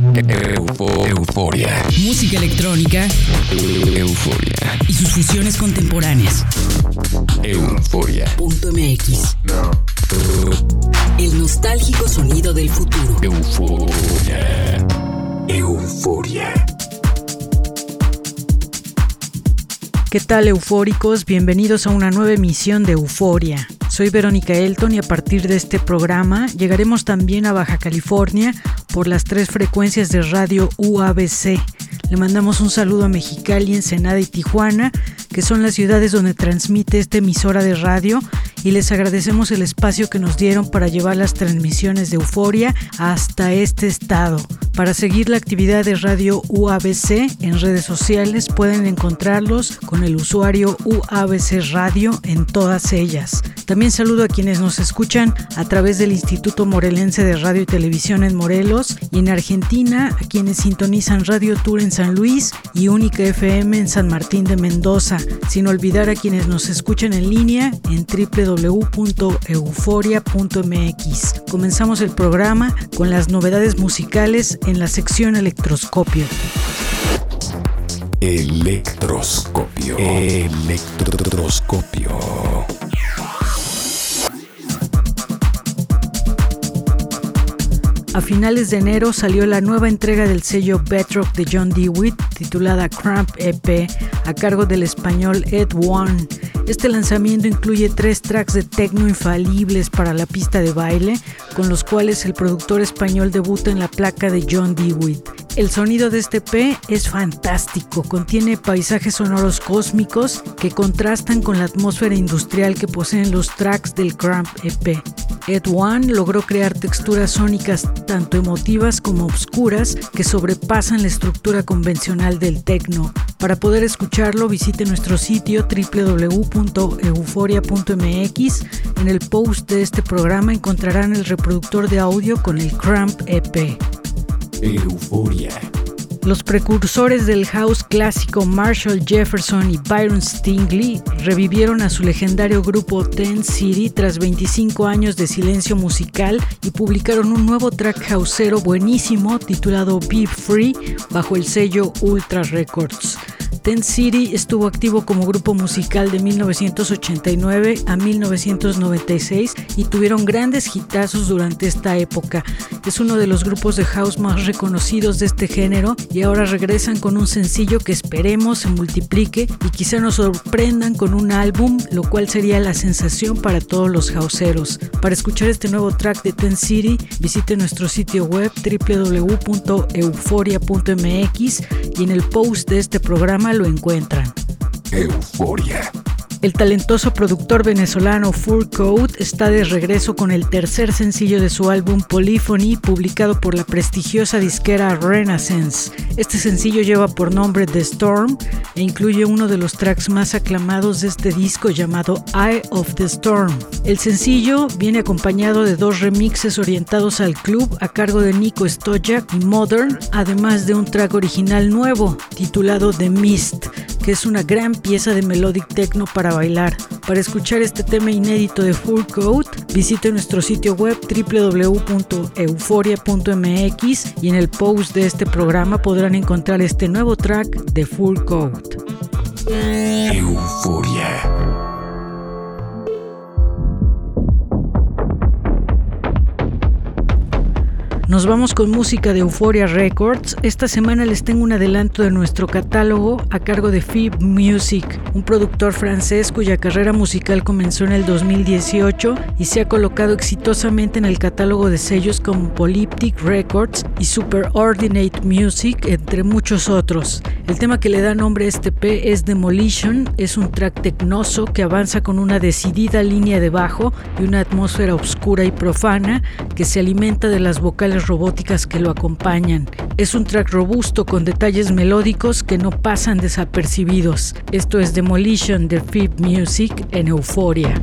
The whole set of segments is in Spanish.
euforia. Música electrónica. Euforia. Y sus fusiones contemporáneas. Euforia. MX. El nostálgico sonido del futuro. Euforia. Euforia. ¿Qué tal eufóricos? Bienvenidos a una nueva emisión de Euforia. Soy Verónica Elton y a partir de este programa llegaremos también a Baja California por las tres frecuencias de radio UABC. Le mandamos un saludo a Mexicali, Ensenada y Tijuana, que son las ciudades donde transmite esta emisora de radio, y les agradecemos el espacio que nos dieron para llevar las transmisiones de Euforia hasta este estado. Para seguir la actividad de Radio UABC en redes sociales pueden encontrarlos con el usuario UABC Radio en todas ellas. También saludo a quienes nos escuchan a través del Instituto Morelense de Radio y Televisión en Morelos y en Argentina a quienes sintonizan Radio Tour en San Luis y Única FM en San Martín de Mendoza, sin olvidar a quienes nos escuchan en línea en www.euforia.mx. Comenzamos el programa con las novedades musicales en la sección Electroscopio. Electroscopio. Electroscopio. A finales de enero salió la nueva entrega del sello Bedrock de John DeWitt titulada Cramp EP a cargo del español Ed One. Este lanzamiento incluye tres tracks de techno infalibles para la pista de baile, con los cuales el productor español debuta en la placa de John DeWitt. El sonido de este EP es fantástico, contiene paisajes sonoros cósmicos que contrastan con la atmósfera industrial que poseen los tracks del Cramp EP. Ed One logró crear texturas sónicas tanto emotivas como obscuras que sobrepasan la estructura convencional del techno. Para poder escucharlo visite nuestro sitio www.euforia.mx. En el post de este programa encontrarán el reproductor de audio con el Cramp EP. Euforia. Los precursores del house clásico Marshall Jefferson y Byron Stingley revivieron a su legendario grupo Ten City tras 25 años de silencio musical y publicaron un nuevo track houseero buenísimo titulado Be Free bajo el sello Ultra Records. Ten City estuvo activo como grupo musical de 1989 a 1996 y tuvieron grandes hitazos durante esta época. Es uno de los grupos de house más reconocidos de este género y ahora regresan con un sencillo que esperemos se multiplique y quizá nos sorprendan con un álbum, lo cual sería la sensación para todos los houseeros. Para escuchar este nuevo track de Ten City, visite nuestro sitio web www.euforia.mx y en el post de este programa lo encuentran. Euforia. El talentoso productor venezolano Full Code está de regreso con el tercer sencillo de su álbum Polyphony, publicado por la prestigiosa disquera Renaissance. Este sencillo lleva por nombre The Storm e incluye uno de los tracks más aclamados de este disco llamado Eye of the Storm. El sencillo viene acompañado de dos remixes orientados al club a cargo de Nico Stojak y Modern, además de un track original nuevo titulado The Mist que es una gran pieza de melodic techno para bailar. Para escuchar este tema inédito de Full Code, visite nuestro sitio web www.euforia.mx y en el post de este programa podrán encontrar este nuevo track de Full Code. Euforia. Nos vamos con música de Euphoria Records. Esta semana les tengo un adelanto de nuestro catálogo a cargo de Fib Music, un productor francés cuya carrera musical comenzó en el 2018 y se ha colocado exitosamente en el catálogo de sellos como Polyptic Records y Superordinate Music, entre muchos otros. El tema que le da nombre a este P es Demolition, es un track tecnoso que avanza con una decidida línea de bajo y una atmósfera oscura y profana que se alimenta de las vocales robóticas que lo acompañan. Es un track robusto con detalles melódicos que no pasan desapercibidos. Esto es Demolition de Fib Music en Euforia.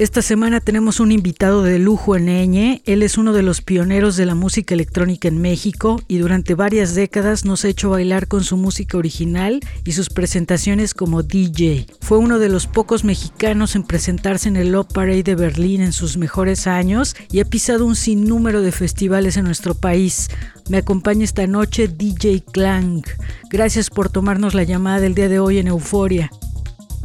Esta semana tenemos un invitado de lujo en Eñe. Él es uno de los pioneros de la música electrónica en México y durante varias décadas nos ha hecho bailar con su música original y sus presentaciones como DJ. Fue uno de los pocos mexicanos en presentarse en el Love Parade de Berlín en sus mejores años y ha pisado un sinnúmero de festivales en nuestro país. Me acompaña esta noche DJ Clang. Gracias por tomarnos la llamada del día de hoy en Euforia.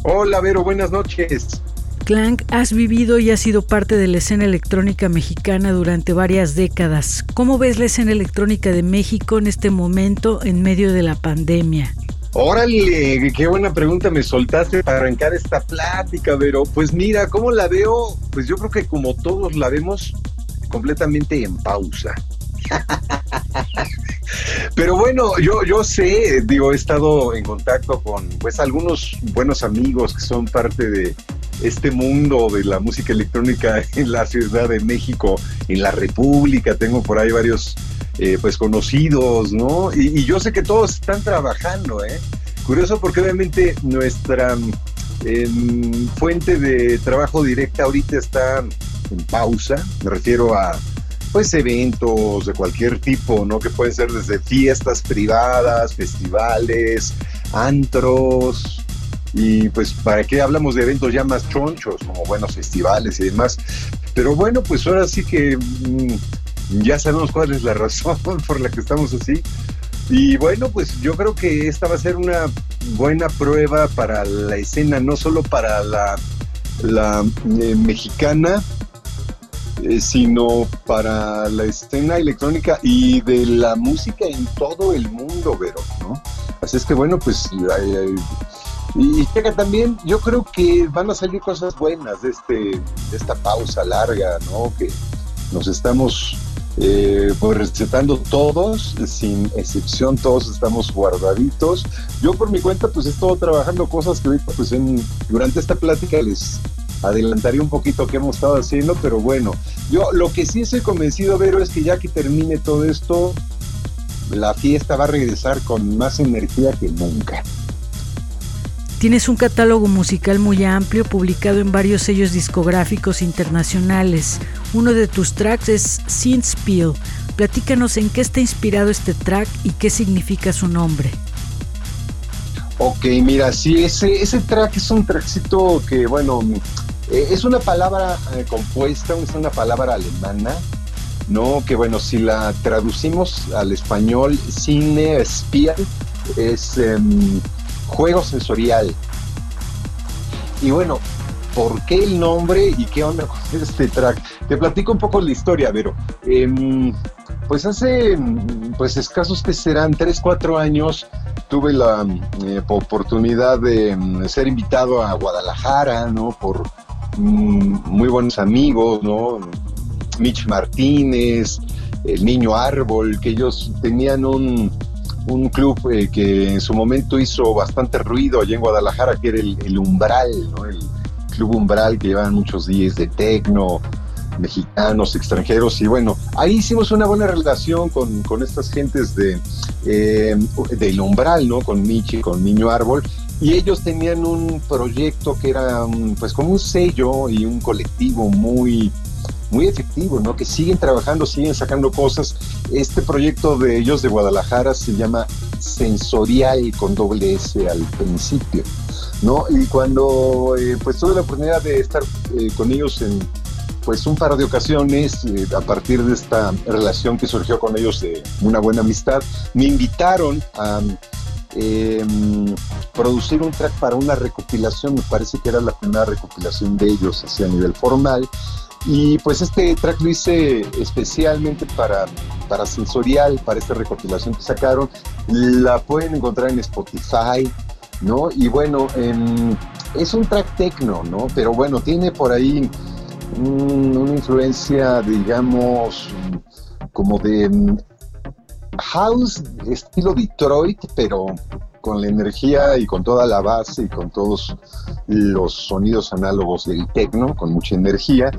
Hola Vero, buenas noches. Clank, has vivido y has sido parte de la escena electrónica mexicana durante varias décadas. ¿Cómo ves la escena electrónica de México en este momento en medio de la pandemia? Órale, qué buena pregunta me soltaste para arrancar esta plática, Vero. Pues mira, ¿cómo la veo? Pues yo creo que como todos la vemos completamente en pausa. Pero bueno, yo, yo sé, digo, he estado en contacto con pues algunos buenos amigos que son parte de este mundo de la música electrónica en la Ciudad de México, en la República, tengo por ahí varios eh, pues conocidos, ¿no? Y, yo sé que todos están trabajando, ¿eh? Curioso porque obviamente nuestra eh, fuente de trabajo directa ahorita está en pausa, me refiero a pues eventos de cualquier tipo, ¿no? Que pueden ser desde fiestas privadas, festivales, antros, y pues para qué hablamos de eventos ya más chonchos, como buenos festivales y demás. Pero bueno, pues ahora sí que mmm, ya sabemos cuál es la razón por la que estamos así. Y bueno, pues yo creo que esta va a ser una buena prueba para la escena, no solo para la, eh, mexicana, eh, sino para la escena electrónica y de la música en todo el mundo, Vero, ¿no? Así es que bueno, pues y llega también, yo creo que van a salir cosas buenas de, este, de esta pausa larga, ¿no? Que nos estamos eh, pues recetando todos, sin excepción, todos estamos guardaditos. Yo por mi cuenta, pues he estado trabajando cosas que ahorita, pues en, durante esta plática les adelantaría un poquito qué hemos estado haciendo, pero bueno, yo lo que sí estoy convencido, Vero, es que ya que termine todo esto, la fiesta va a regresar con más energía que nunca. Tienes un catálogo musical muy amplio, publicado en varios sellos discográficos internacionales. Uno de tus tracks es Synthspiel. Platícanos en qué está inspirado este track y qué significa su nombre. Ok, mira, sí, ese, ese track es un trackcito que, bueno, eh, es una palabra eh, compuesta, es una palabra alemana, ¿no? Que, bueno, si la traducimos al español, cine, spiel, es... Eh, juego sensorial. Y bueno, ¿por qué el nombre y qué onda con este track? Te platico un poco la historia, pero eh, pues hace pues escasos que serán 3, 4 años tuve la eh, oportunidad de mm, ser invitado a Guadalajara, ¿no? Por mm, muy buenos amigos, ¿no? Mitch Martínez, el Niño Árbol, que ellos tenían un, un club eh, que en su momento hizo bastante ruido allá en Guadalajara, que era el, Umbral, ¿no? el Club Umbral, que llevaban muchos días de tecno, mexicanos, extranjeros, y bueno, ahí hicimos una buena relación con, con estas gentes de eh, del Umbral, ¿no? Con Michi, con Niño Árbol, y ellos tenían un proyecto que era pues como un sello y un colectivo muy muy efectivo, ¿no? Que siguen trabajando, siguen sacando cosas. Este proyecto de ellos de Guadalajara se llama Sensorial con doble S al principio, ¿no? Y cuando eh, pues tuve la oportunidad de estar eh, con ellos en pues un par de ocasiones eh, a partir de esta relación que surgió con ellos de una buena amistad, me invitaron a em, producir un track para una recopilación, me parece que era la primera recopilación de ellos así a nivel formal, y pues este track lo hice especialmente para, para Sensorial, para esta recopilación que sacaron. La pueden encontrar en Spotify, ¿no? Y bueno, es un track techno, ¿no? Pero bueno, tiene por ahí una influencia, digamos, como de mm, house estilo Detroit, pero con la energía y con toda la base y con todos los sonidos análogos del techno, con mucha energía.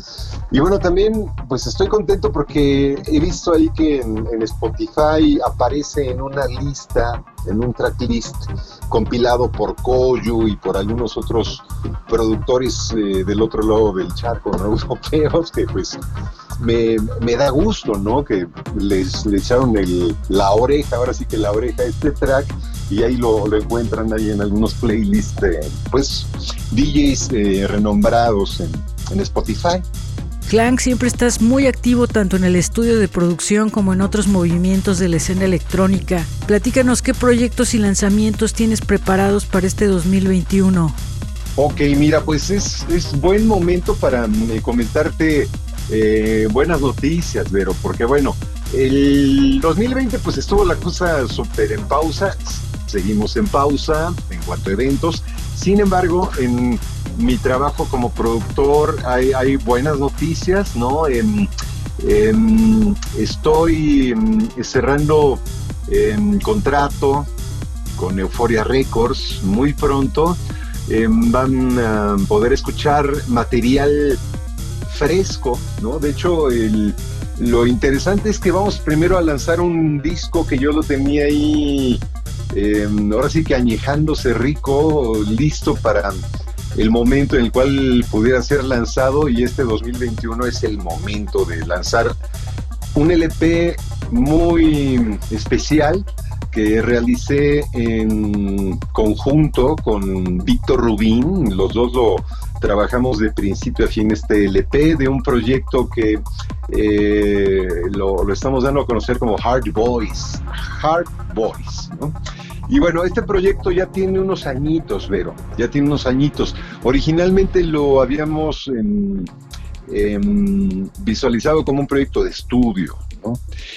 Y bueno, también pues estoy contento porque he visto ahí que en, Spotify aparece en una lista, en un tracklist compilado por Koyu y por algunos otros productores eh, del otro lado del charco, ¿no? europeos, que pues me, me, da gusto, ¿no? Que les, le echaron el, la oreja, ahora sí que la oreja a este track y ahí lo, lo encuentran ahí en algunos playlists de, pues, DJs eh, renombrados en, en Spotify. Clank, siempre estás muy activo tanto en el estudio de producción como en otros movimientos de la escena electrónica. Platícanos qué proyectos y lanzamientos tienes preparados para este 2021. Ok, mira, pues es, es buen momento para eh, comentarte eh, buenas noticias, Vero, porque bueno, el 2020 pues estuvo la cosa súper en pausa, seguimos en pausa en cuanto a eventos. Sin embargo, en mi trabajo como productor hay, buenas noticias, ¿no? estoy cerrando em, contrato con Euphoria Records muy pronto. Em, van a poder escuchar material fresco, ¿no? De hecho, lo interesante es que vamos primero a lanzar un disco que yo lo tenía ahí, em, ahora sí que añejándose rico, listo para el momento en el cual pudiera ser lanzado y este 2021 es el momento de lanzar un LP muy especial que realicé en conjunto con Víctor Rubín, los dos lo trabajamos de principio a fin este LP de un proyecto que eh, lo, estamos dando a conocer como Hard Boys, Hard Boys, Y bueno, este proyecto ya tiene unos añitos, Vero, ya tiene unos añitos. Originalmente lo habíamos em, em, visualizado como un proyecto de estudio,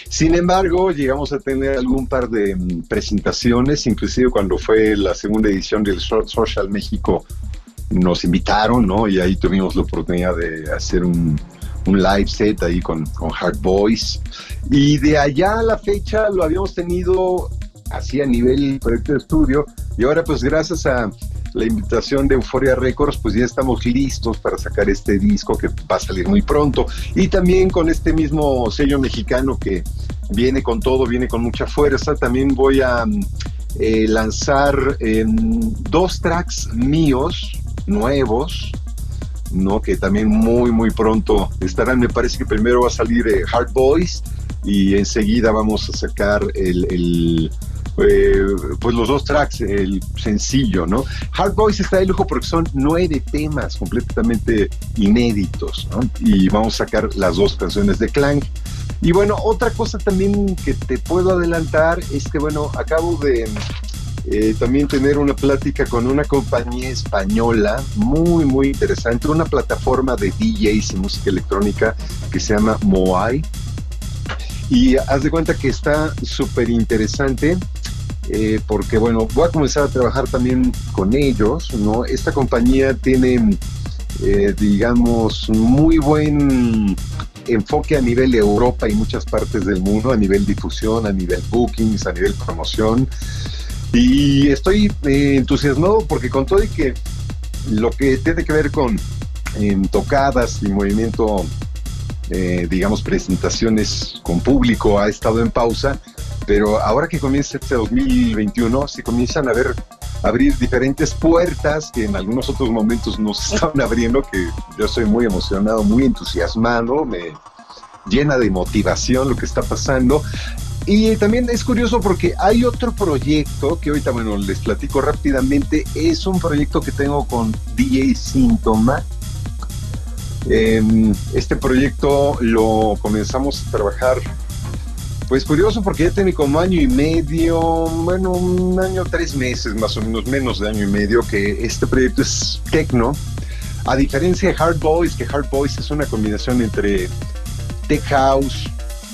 sin embargo, llegamos a tener algún par de mm, presentaciones, inclusive cuando fue la segunda edición del Social México, nos invitaron, ¿no? Y ahí tuvimos la oportunidad de hacer un, live set ahí con, con Hard Boys. Y de allá a la fecha lo habíamos tenido así a nivel proyecto de estudio. Y ahora, pues gracias a la invitación de Euphoria Records, pues ya estamos listos para sacar este disco que va a salir muy pronto. Y también con este mismo sello mexicano que viene con todo, viene con mucha fuerza, también voy a eh, lanzar em, dos tracks míos nuevos. ¿no? que también muy muy pronto estarán, me parece que primero va a salir eh, Hard Boys y enseguida vamos a sacar el eh, pues los dos tracks, el sencillo, ¿no? Hard Boys está de lujo porque son nueve temas completamente inéditos. Y vamos a sacar las dos canciones de Clank. Y bueno, otra cosa también que te puedo adelantar es que, bueno, acabo de eh, también tener una plática con una compañía española muy, muy interesante, una plataforma de DJs y música electrónica que se llama Moai. Y haz de cuenta que está súper interesante eh, porque bueno, voy a comenzar a trabajar también con ellos, ¿no? Esta compañía tiene, eh, digamos, muy buen enfoque a nivel Europa y muchas partes del mundo, a nivel difusión, a nivel bookings, a nivel promoción. Y estoy eh, entusiasmado porque con todo y que lo que tiene que ver con tocadas y movimiento, digamos, presentaciones con público ha estado en pausa, pero ahora que comienza este 2021, se comienzan a ver abrir diferentes puertas que en algunos otros momentos nos estaban abriendo, que yo soy muy emocionado, muy entusiasmado, me llena de motivación lo que está pasando. Y también es curioso porque hay otro proyecto que ahorita, bueno, les platico rápidamente. Es un proyecto que tengo con DJ Síntoma. Em, este proyecto lo comenzamos a trabajar pues curioso porque ya tiene como año y medio, bueno, un año, tres meses más o menos, menos de año y medio que este proyecto es techno. A diferencia de Hard Boys, que Hard Boys es una combinación entre tech house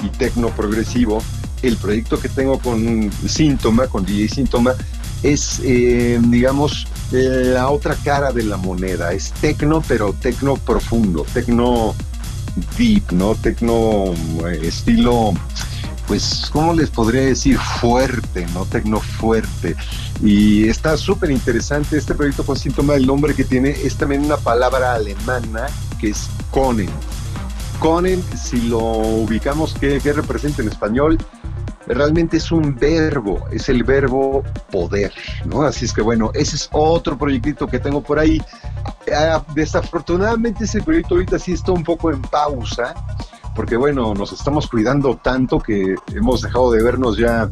y techno progresivo, el proyecto que tengo con Síntoma, con DJ Síntoma, es, eh, digamos, la otra cara de la moneda. Es techno, pero techno profundo, techno deep, ¿no? Techno eh, estilo pues, ¿cómo les podría decir? Fuerte, ¿no? Tecno fuerte. Y está súper interesante este proyecto con síntoma del nombre que tiene, es también una palabra alemana que es Konen. Konen, si lo ubicamos, ¿qué, qué representa en español? realmente es un verbo, es el verbo poder, ¿no? Así es que bueno, ese es otro proyectito que tengo por ahí. Ah, desafortunadamente ese proyecto ahorita sí está un poco en pausa, porque bueno, nos estamos cuidando tanto que hemos dejado de vernos ya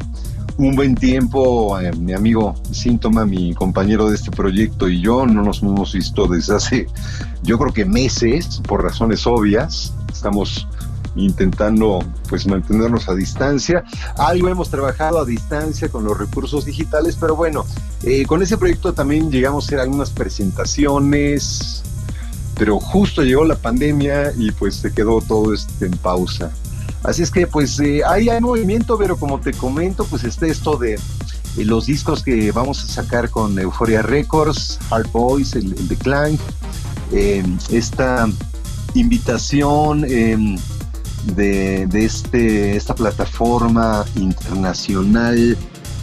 un buen tiempo. Eh, mi amigo Síntoma, mi compañero de este proyecto y yo no nos hemos visto desde hace, yo creo que meses, por razones obvias. Estamos intentando pues mantenernos a distancia. Algo hemos trabajado a distancia con los recursos digitales, pero bueno, eh, con ese proyecto también llegamos a hacer algunas presentaciones, pero justo llegó la pandemia y pues se quedó todo esto en pausa. Así es que pues eh, ahí hay movimiento, pero como te comento, pues está esto de eh, los discos que vamos a sacar con Euphoria Records, Hard Boys, el, de Clank, em, esta invitación em, de, este, esta plataforma internacional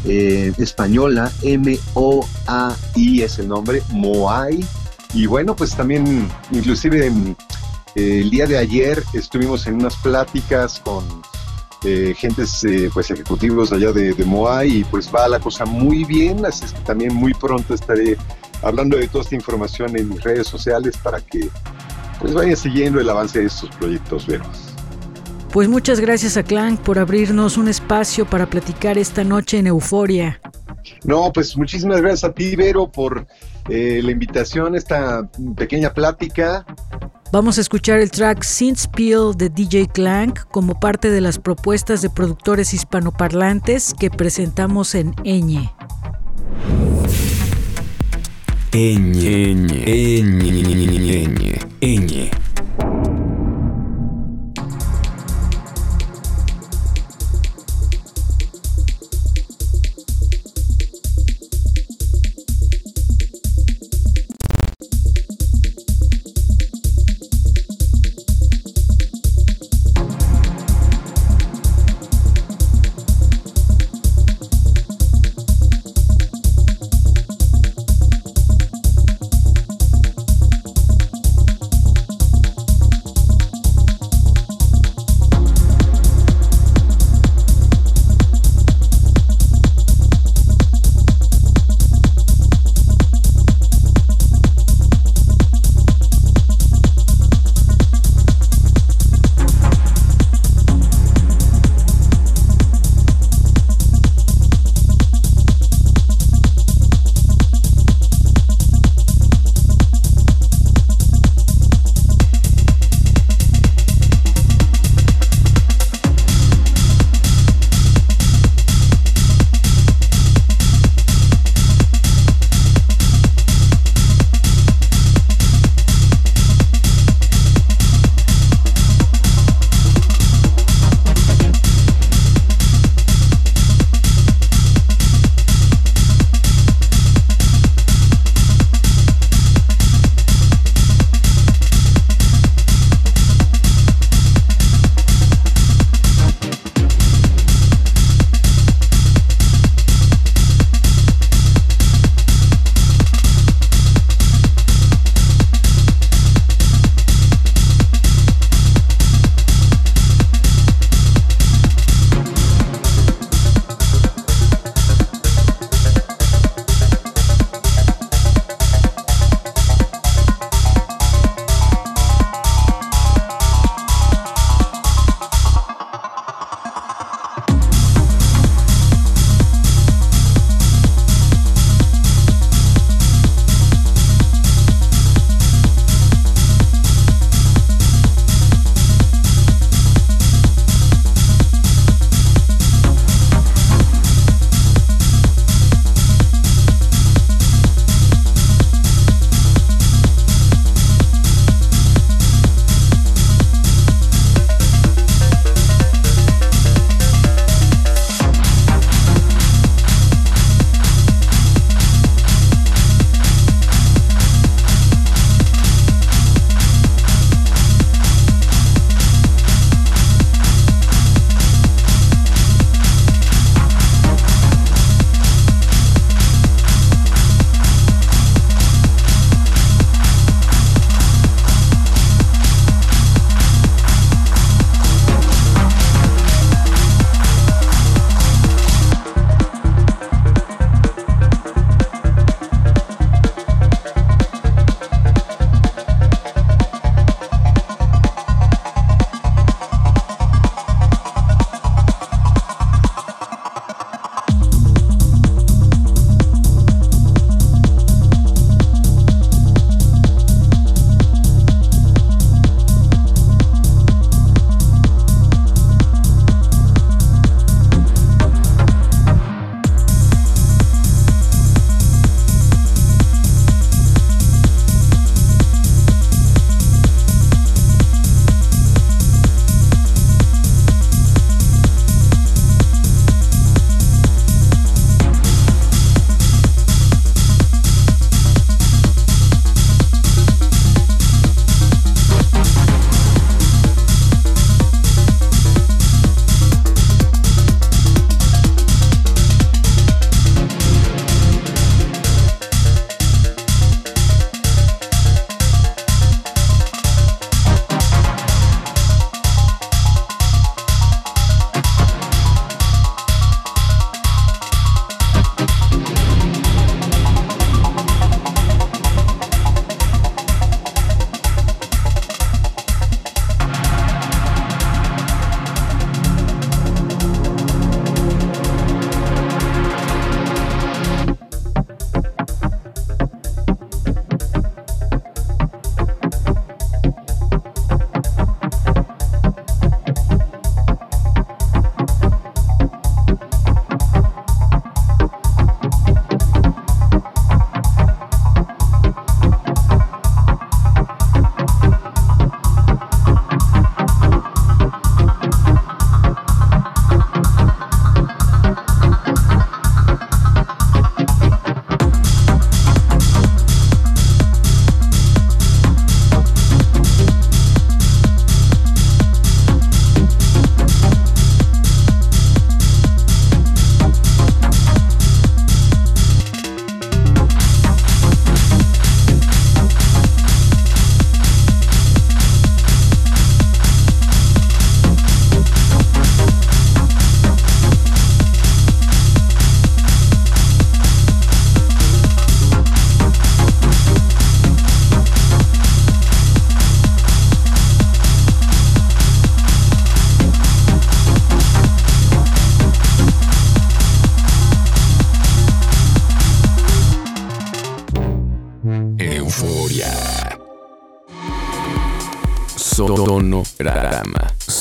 eh, española, M-O-A-I es el nombre, Moai. Y bueno, pues también, inclusive eh, el día de ayer estuvimos en unas pláticas con eh, gentes, pues ejecutivos allá de, de Moai y pues va la cosa muy bien, así es que también muy pronto estaré hablando de toda esta información en mis redes sociales para que pues vaya siguiendo el avance de estos proyectos, Vero. Pues muchas gracias a Clank por abrirnos un espacio para platicar esta noche en Euforia. No, pues muchísimas gracias a ti, Vero, por eh, la invitación, esta pequeña plática. Vamos a escuchar el track Synth Spiel de DJ Clank como parte de las propuestas de productores hispanoparlantes que presentamos en Eñe. Eñe, Eñe, Eñe, Eñe.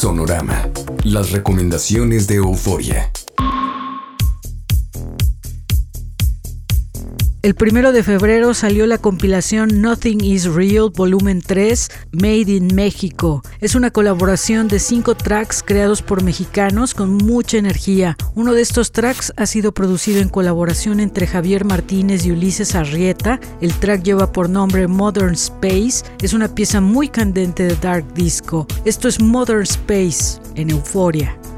Sonorama. Las recomendaciones de Euforia. El primero de febrero salió la compilación Nothing is Real Volumen 3 Made in México. Es una colaboración de cinco tracks creados por mexicanos con mucha energía. Uno de estos tracks ha sido producido en colaboración entre Javier Martínez y Ulises Arrieta. El track lleva por nombre Modern Space. Es una pieza muy candente de Dark Disco. Esto es Modern Space en Euforia. Euforia.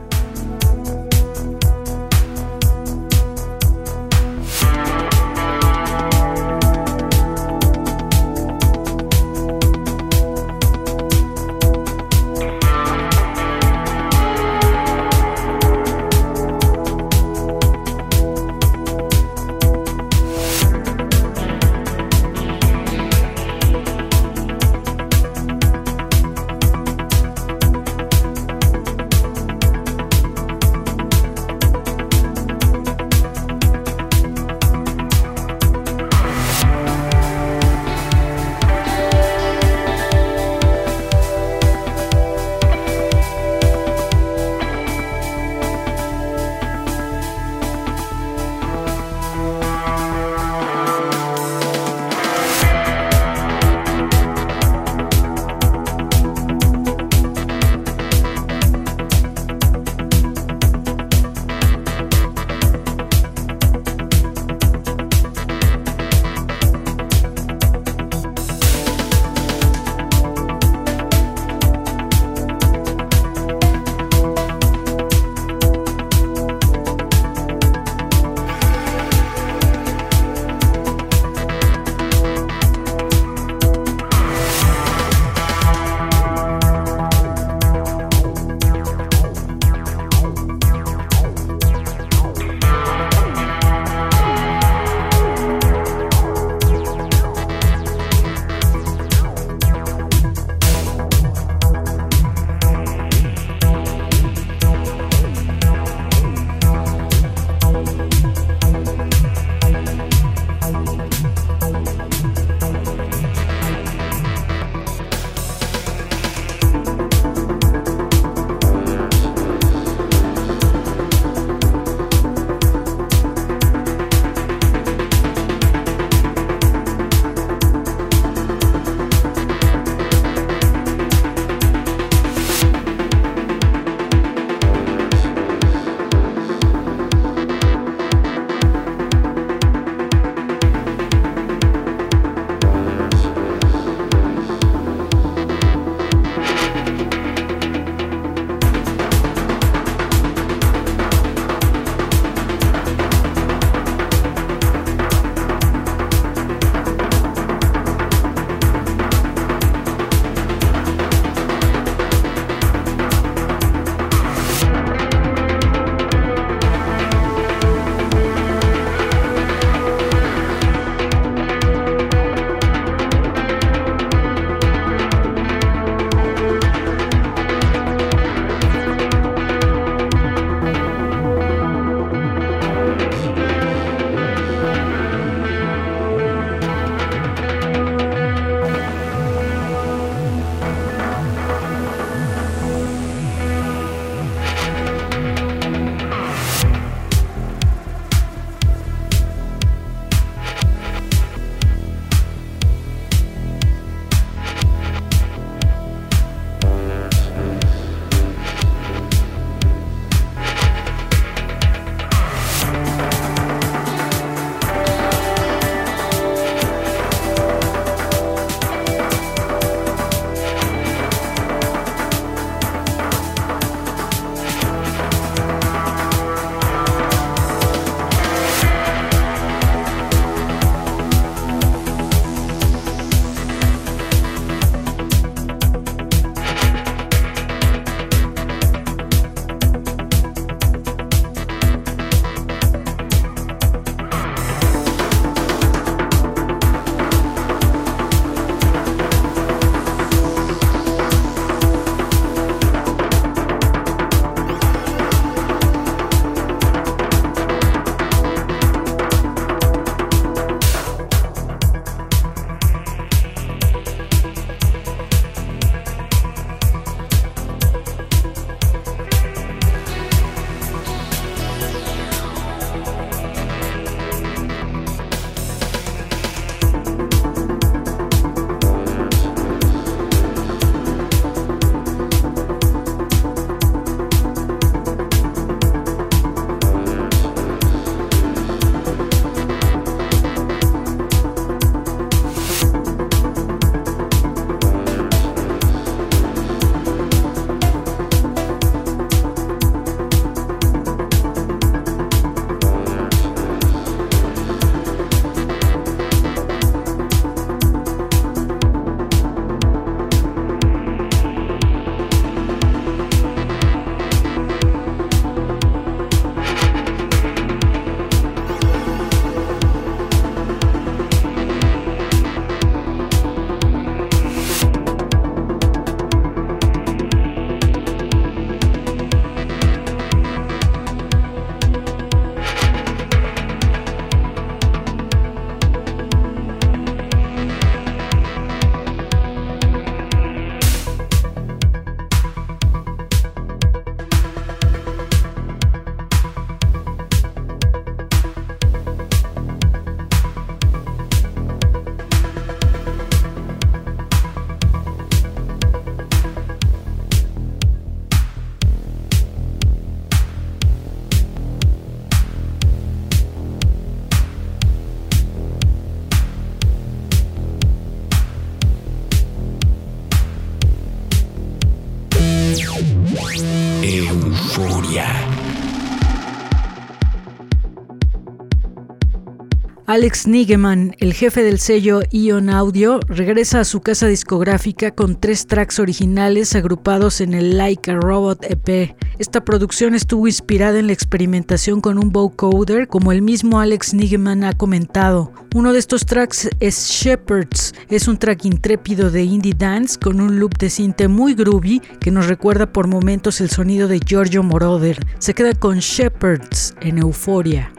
Alex Nigeman, el jefe del sello Ion Audio, regresa a su casa discográfica con tres tracks originales agrupados en el Like a Robot EP. Esta producción estuvo inspirada en la experimentación con un vocoder, como el mismo Alex Nigeman ha comentado. Uno de estos tracks es Shepherds, es un track intrépido de indie dance con un loop de cinte muy groovy que nos recuerda por momentos el sonido de Giorgio Moroder. Se queda con Shepherds en Euforia.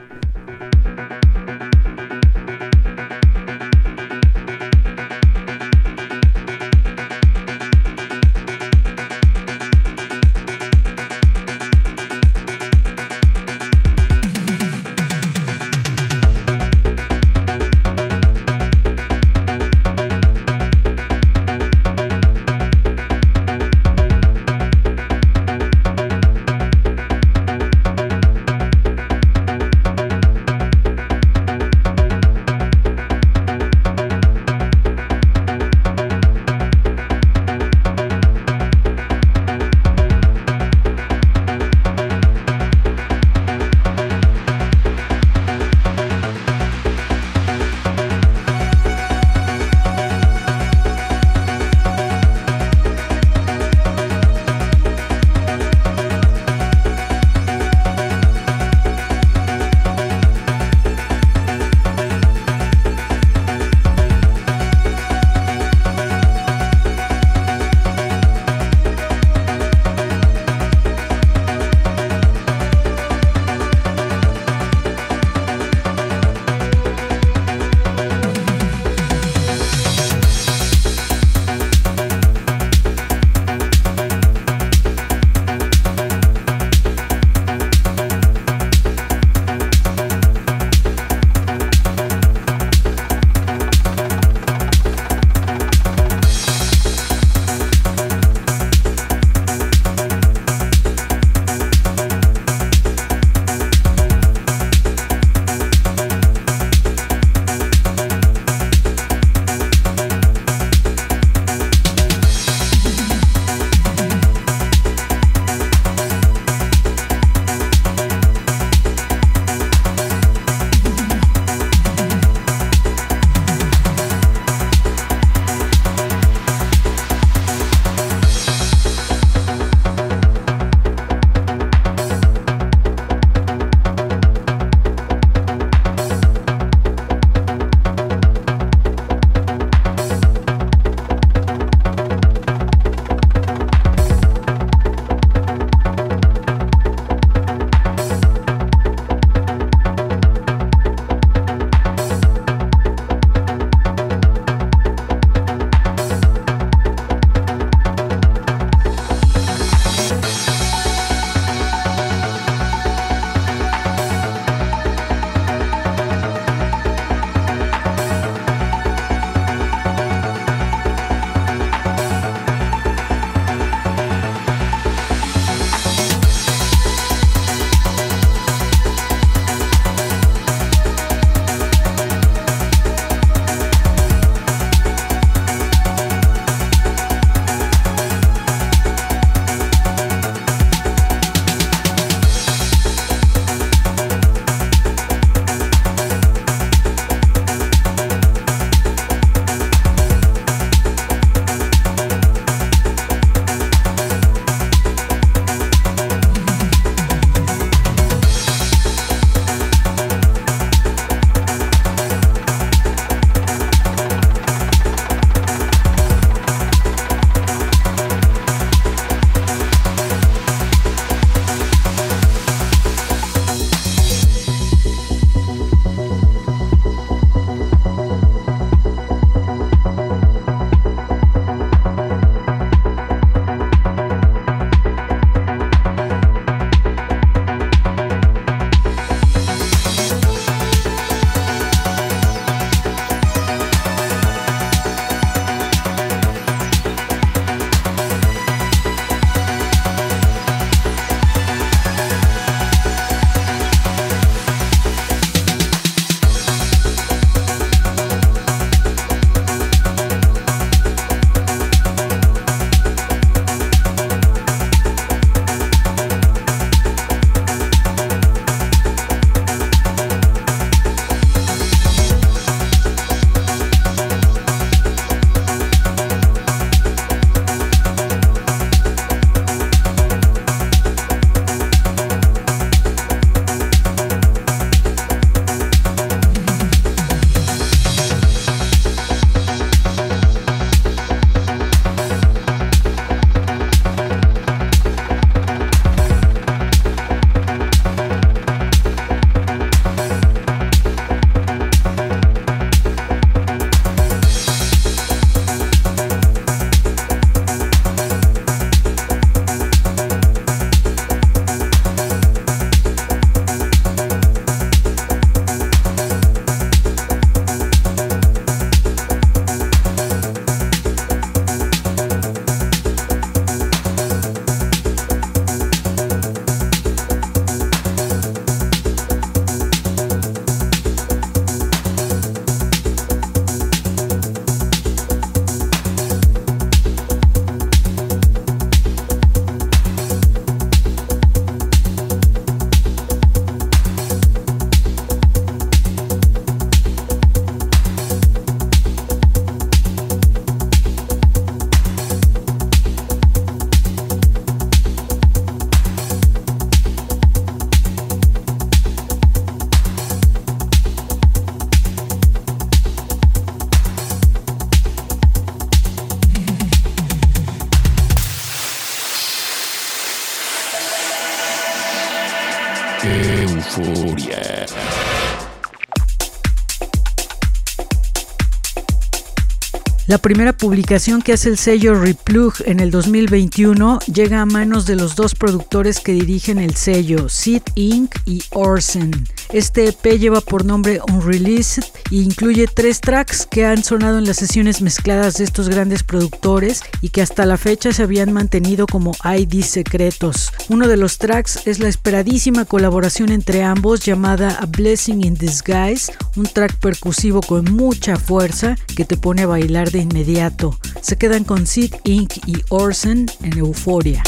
La primera publicación que hace el sello Replug en el 2021 llega a manos de los dos productores que dirigen el sello, Sid Inc. y Orson. Este EP lleva por nombre Unreleased e incluye tres tracks que han sonado en las sesiones mezcladas de estos grandes productores y que hasta la fecha se habían mantenido como IDs secretos. Uno de los tracks es la esperadísima colaboración entre ambos llamada A Blessing in Disguise, un track percusivo con mucha fuerza que te pone a bailar de inmediato. Se quedan con Sid Inc. y Orson en Euforia.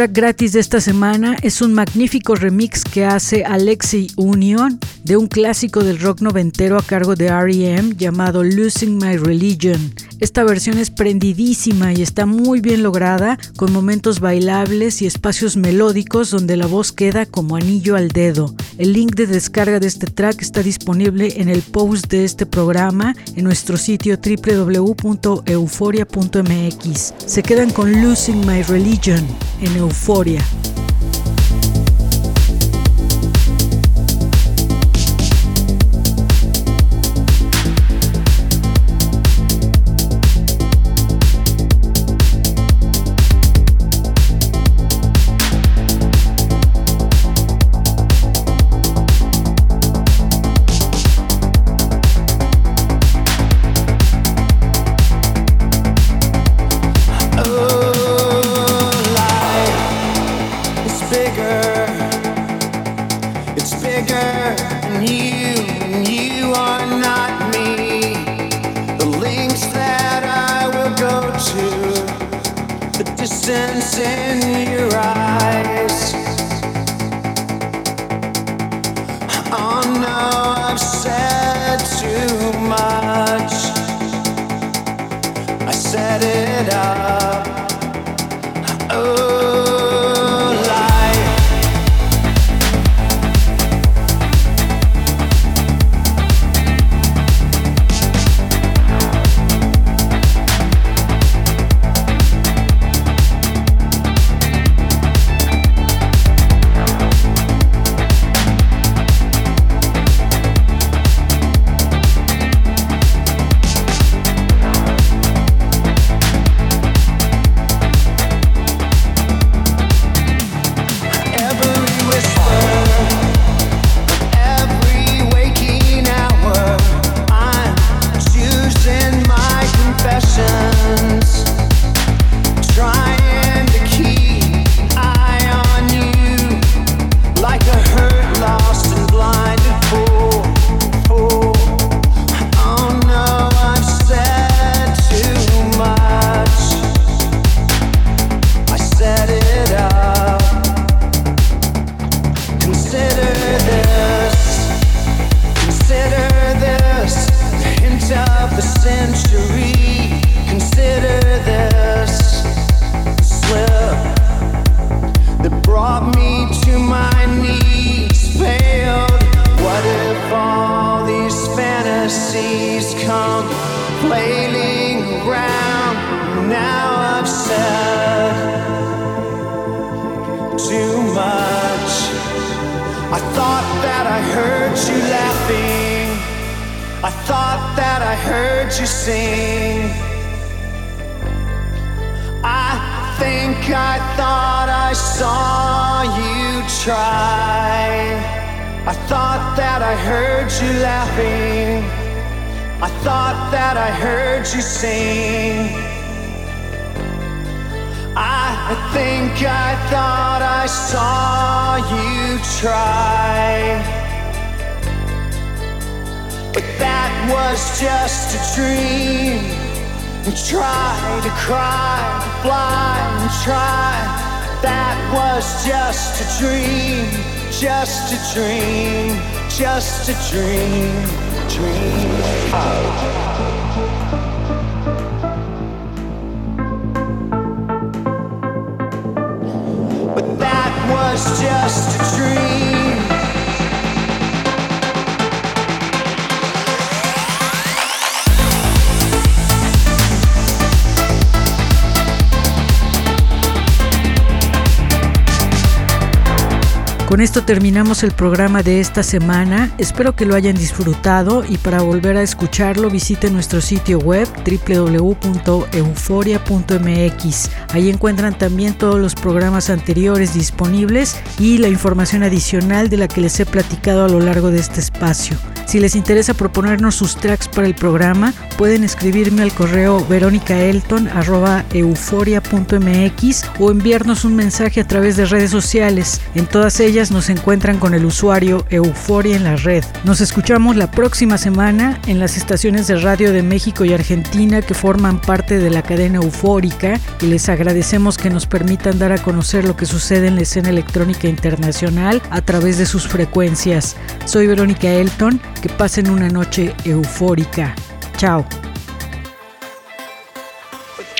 Track gratis de esta semana es un magnífico remix que hace Alexei Union de un clásico del rock noventero a cargo de REM llamado Losing My Religion. Esta versión es prendidísima y está muy bien lograda, con momentos bailables y espacios melódicos donde la voz queda como anillo al dedo. El link de descarga de este track está disponible en el post de este programa en nuestro sitio www.euforia.mx. Se quedan con Losing My Religion en Euforia. just a dream, just a dream, dream of. But that was just a dream. Con esto terminamos el programa de esta semana. Espero que lo hayan disfrutado y para volver a escucharlo visite nuestro sitio web www.euforia.mx. Ahí encuentran también todos los programas anteriores disponibles y la información adicional de la que les he platicado a lo largo de este espacio. Si les interesa proponernos sus tracks para el programa, pueden escribirme al correo veronicaelton.euforia.mx o enviarnos un mensaje a través de redes sociales. En todas ellas nos encuentran con el usuario Euforia en la red. Nos escuchamos la próxima semana en las estaciones de radio de México y Argentina que forman parte de la cadena eufórica y les agradecemos que nos permitan dar a conocer lo que sucede en la escena electrónica internacional a través de sus frecuencias. Soy Verónica Elton, que pasen una noche eufórica. Chao.